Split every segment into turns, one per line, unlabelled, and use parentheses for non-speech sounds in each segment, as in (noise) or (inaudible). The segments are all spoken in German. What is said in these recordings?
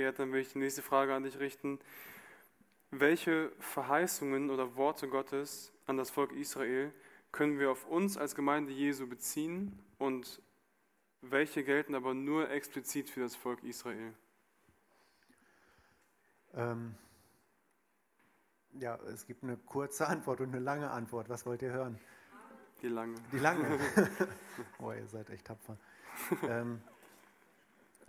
Gerd, dann will ich die nächste Frage an dich richten. Welche Verheißungen oder Worte Gottes an das Volk Israel können wir auf uns als Gemeinde Jesu beziehen und welche gelten aber nur explizit für das Volk Israel?
Ähm, ja, es gibt eine kurze Antwort und eine lange Antwort. Was wollt ihr hören?
Die lange.
Die lange. (laughs) (laughs) oh, ihr seid echt tapfer. ähm,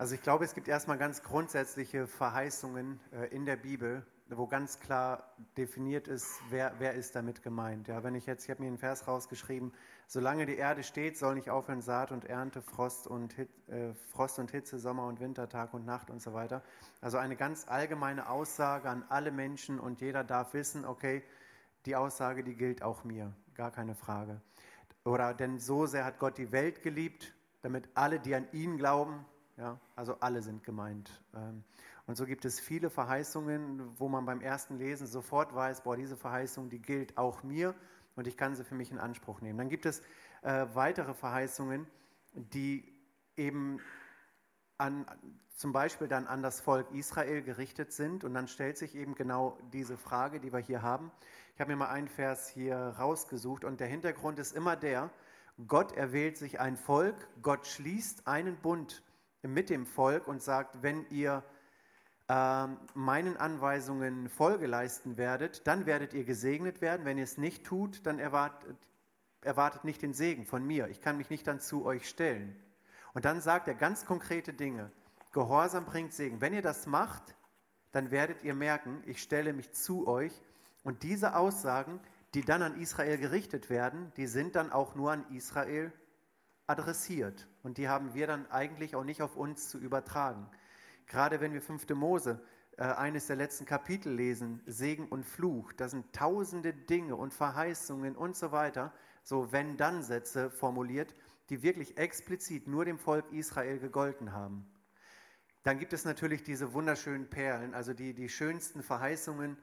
also ich glaube, es gibt erstmal ganz grundsätzliche Verheißungen äh, in der Bibel, wo ganz klar definiert ist, wer, wer ist damit gemeint. Ja, wenn ich jetzt, ich habe mir einen Vers rausgeschrieben, solange die Erde steht, soll nicht aufhören Saat und Ernte, Frost und, Hit, äh, Frost und Hitze, Sommer und Winter, Tag und Nacht und so weiter. Also eine ganz allgemeine Aussage an alle Menschen und jeder darf wissen, okay, die Aussage, die gilt auch mir, gar keine Frage. Oder denn so sehr hat Gott die Welt geliebt, damit alle, die an ihn glauben, ja, also alle sind gemeint. Ähm, und so gibt es viele Verheißungen, wo man beim ersten Lesen sofort weiß, boah, diese Verheißung, die gilt auch mir und ich kann sie für mich in Anspruch nehmen. Dann gibt es äh, weitere Verheißungen, die eben an, zum Beispiel dann an das Volk Israel gerichtet sind. Und dann stellt sich eben genau diese Frage, die wir hier haben. Ich habe mir mal einen Vers hier rausgesucht und der Hintergrund ist immer der, Gott erwählt sich ein Volk, Gott schließt einen Bund mit dem Volk und sagt, wenn ihr äh, meinen Anweisungen Folge leisten werdet, dann werdet ihr gesegnet werden. Wenn ihr es nicht tut, dann erwartet, erwartet nicht den Segen von mir. Ich kann mich nicht dann zu euch stellen. Und dann sagt er ganz konkrete Dinge. Gehorsam bringt Segen. Wenn ihr das macht, dann werdet ihr merken, ich stelle mich zu euch. Und diese Aussagen, die dann an Israel gerichtet werden, die sind dann auch nur an Israel adressiert. Und die haben wir dann eigentlich auch nicht auf uns zu übertragen. Gerade wenn wir 5. Mose, äh, eines der letzten Kapitel lesen, Segen und Fluch, da sind tausende Dinge und Verheißungen und so weiter, so wenn-dann-Sätze formuliert, die wirklich explizit nur dem Volk Israel gegolten haben. Dann gibt es natürlich diese wunderschönen Perlen, also die, die schönsten Verheißungen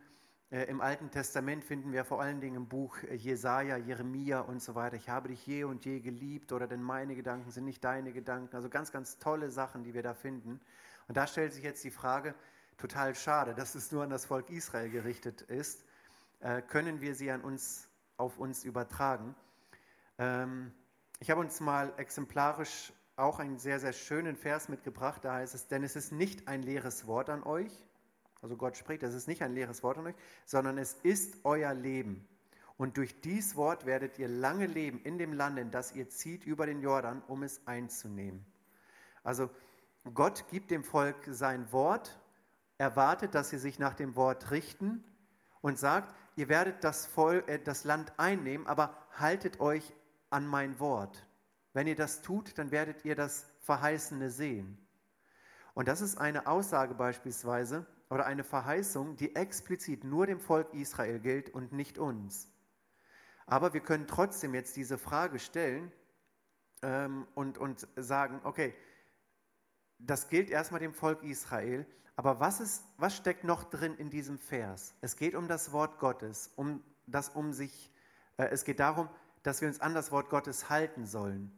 im Alten Testament finden wir vor allen Dingen im Buch äh, Jesaja, Jeremia und so weiter. Ich habe dich je und je geliebt oder denn meine Gedanken sind nicht deine Gedanken. Also ganz, ganz tolle Sachen, die wir da finden. Und da stellt sich jetzt die Frage, total schade, dass es nur an das Volk Israel gerichtet ist. Äh, können wir sie an uns, auf uns übertragen? Ähm, ich habe uns mal exemplarisch auch einen sehr, sehr schönen Vers mitgebracht. Da heißt es, denn es ist nicht ein leeres Wort an euch, also Gott spricht, das ist nicht ein leeres Wort an euch, sondern es ist euer Leben. Und durch dies Wort werdet ihr lange leben in dem Land, in das ihr zieht über den Jordan, um es einzunehmen. Also Gott gibt dem Volk sein Wort, erwartet, dass sie sich nach dem Wort richten und sagt, ihr werdet das, Volk, äh, das Land einnehmen, aber haltet euch an mein Wort. Wenn ihr das tut, dann werdet ihr das Verheißene sehen. Und das ist eine Aussage beispielsweise, oder eine Verheißung, die explizit nur dem Volk Israel gilt und nicht uns. Aber wir können trotzdem jetzt diese Frage stellen ähm, und, und sagen, okay, das gilt erstmal dem Volk Israel, aber was, ist, was steckt noch drin in diesem Vers? Es geht um das Wort Gottes, um das um sich, äh, es geht darum, dass wir uns an das Wort Gottes halten sollen.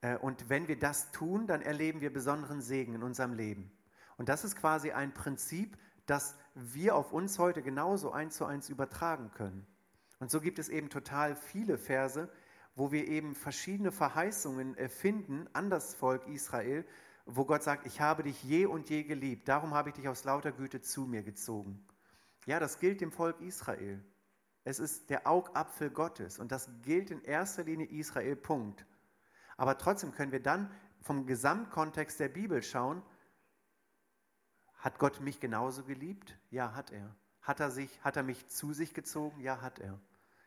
Äh, und wenn wir das tun, dann erleben wir besonderen Segen in unserem Leben. Und das ist quasi ein Prinzip, das wir auf uns heute genauso eins zu eins übertragen können. Und so gibt es eben total viele Verse, wo wir eben verschiedene Verheißungen finden an das Volk Israel, wo Gott sagt, ich habe dich je und je geliebt, darum habe ich dich aus lauter Güte zu mir gezogen. Ja, das gilt dem Volk Israel. Es ist der Augapfel Gottes und das gilt in erster Linie Israel, Punkt. Aber trotzdem können wir dann vom Gesamtkontext der Bibel schauen, hat Gott mich genauso geliebt? Ja, hat er. Hat er, sich, hat er mich zu sich gezogen? Ja, hat er.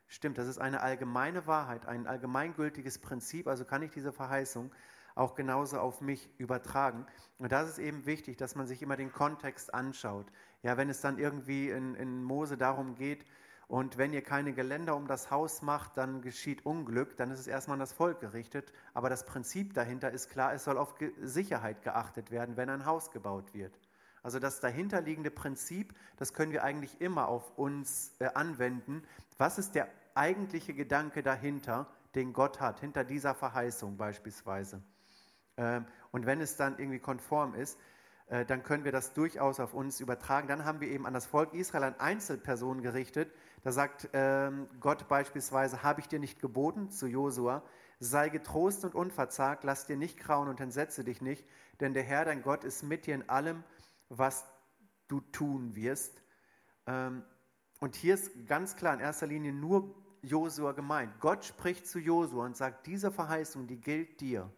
Stimmt, das ist eine allgemeine Wahrheit, ein allgemeingültiges Prinzip, also kann ich diese Verheißung auch genauso auf mich übertragen. Und das ist eben wichtig, dass man sich immer den Kontext anschaut. Ja, wenn es dann irgendwie in, in Mose darum geht, und wenn ihr keine Geländer um das Haus macht, dann geschieht Unglück, dann ist es erstmal an das Volk gerichtet. Aber das Prinzip dahinter ist klar, es soll auf Sicherheit geachtet werden, wenn ein Haus gebaut wird. Also das dahinterliegende Prinzip, das können wir eigentlich immer auf uns äh, anwenden. Was ist der eigentliche Gedanke dahinter, den Gott hat, hinter dieser Verheißung beispielsweise? Ähm, und wenn es dann irgendwie konform ist, äh, dann können wir das durchaus auf uns übertragen. Dann haben wir eben an das Volk Israel, an Einzelpersonen gerichtet. Da sagt ähm, Gott beispielsweise, habe ich dir nicht geboten zu Josua, sei getrost und unverzagt, lass dir nicht grauen und entsetze dich nicht, denn der Herr, dein Gott, ist mit dir in allem, was du tun wirst. Ähm, und hier ist ganz klar in erster Linie nur Josua gemeint. Gott spricht zu Josua und sagt, diese Verheißung, die gilt dir.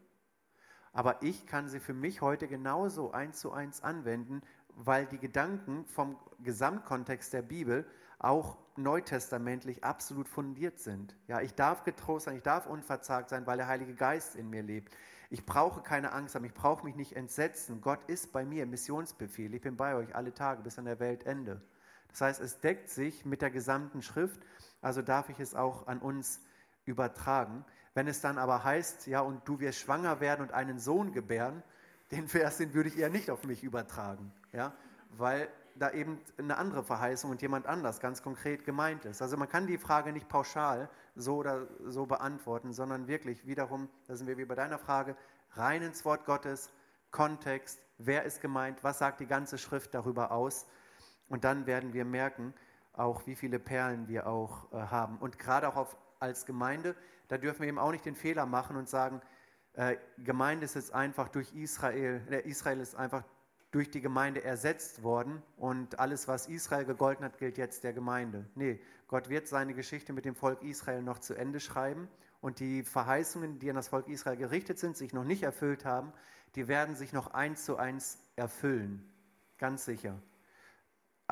Aber ich kann sie für mich heute genauso eins zu eins anwenden, weil die Gedanken vom Gesamtkontext der Bibel auch neutestamentlich absolut fundiert sind. Ja, ich darf getrost sein, ich darf unverzagt sein, weil der Heilige Geist in mir lebt. Ich brauche keine Angst haben, ich brauche mich nicht entsetzen. Gott ist bei mir, Missionsbefehl. Ich bin bei euch alle Tage bis an der Weltende. Das heißt, es deckt sich mit der gesamten Schrift, also darf ich es auch an uns übertragen. Wenn es dann aber heißt, ja, und du wirst schwanger werden und einen Sohn gebären, den Vers, den würde ich eher nicht auf mich übertragen, ja, weil da eben eine andere Verheißung und jemand anders ganz konkret gemeint ist. Also man kann die Frage nicht pauschal so oder so beantworten, sondern wirklich wiederum, da sind wir wie bei deiner Frage, rein ins Wort Gottes, Kontext, wer ist gemeint, was sagt die ganze Schrift darüber aus und dann werden wir merken, auch wie viele Perlen wir auch äh, haben. Und gerade auch auf, als Gemeinde, da dürfen wir eben auch nicht den Fehler machen und sagen, äh, Gemeinde ist jetzt einfach durch Israel, äh, Israel ist einfach durch die Gemeinde ersetzt worden und alles, was Israel gegolten hat, gilt jetzt der Gemeinde. Nee, Gott wird seine Geschichte mit dem Volk Israel noch zu Ende schreiben und die Verheißungen, die an das Volk Israel gerichtet sind, sich noch nicht erfüllt haben, die werden sich noch eins zu eins erfüllen. Ganz sicher.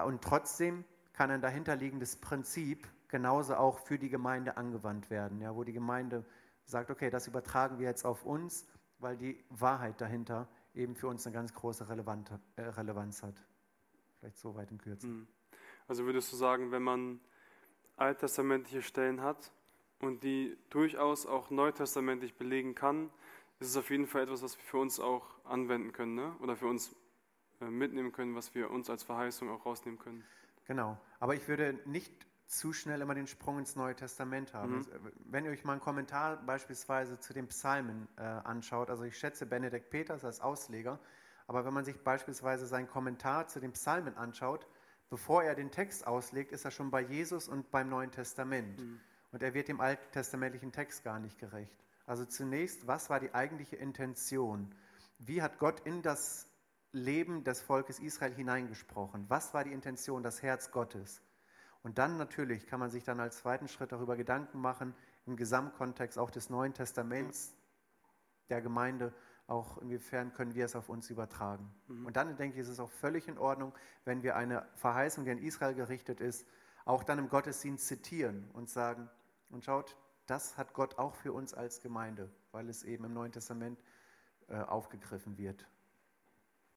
Und trotzdem kann ein dahinterliegendes Prinzip genauso auch für die Gemeinde angewandt werden, ja, wo die Gemeinde sagt, okay, das übertragen wir jetzt auf uns, weil die Wahrheit dahinter eben für uns eine ganz große äh, Relevanz hat. Vielleicht so weit in Kürze. Hm.
Also würdest du sagen, wenn man alttestamentliche Stellen hat und die durchaus auch neutestamentlich belegen kann, ist es auf jeden Fall etwas, was wir für uns auch anwenden können ne? oder für uns äh, mitnehmen können, was wir uns als Verheißung auch rausnehmen können.
Genau, aber ich würde nicht zu schnell immer den Sprung ins Neue Testament haben. Mhm. Also, wenn ihr euch mal einen Kommentar beispielsweise zu den Psalmen äh, anschaut, also ich schätze Benedikt Peters als Ausleger, aber wenn man sich beispielsweise seinen Kommentar zu den Psalmen anschaut, bevor er den Text auslegt, ist er schon bei Jesus und beim Neuen Testament. Mhm. Und er wird dem alttestamentlichen Text gar nicht gerecht. Also zunächst, was war die eigentliche Intention? Wie hat Gott in das Leben des Volkes Israel hineingesprochen? Was war die Intention, das Herz Gottes? Und dann natürlich kann man sich dann als zweiten Schritt darüber Gedanken machen, im Gesamtkontext auch des Neuen Testaments der Gemeinde, auch inwiefern können wir es auf uns übertragen. Mhm. Und dann denke ich, ist es auch völlig in Ordnung, wenn wir eine Verheißung, die an Israel gerichtet ist, auch dann im Gottesdienst zitieren und sagen, und schaut, das hat Gott auch für uns als Gemeinde, weil es eben im Neuen Testament äh, aufgegriffen wird.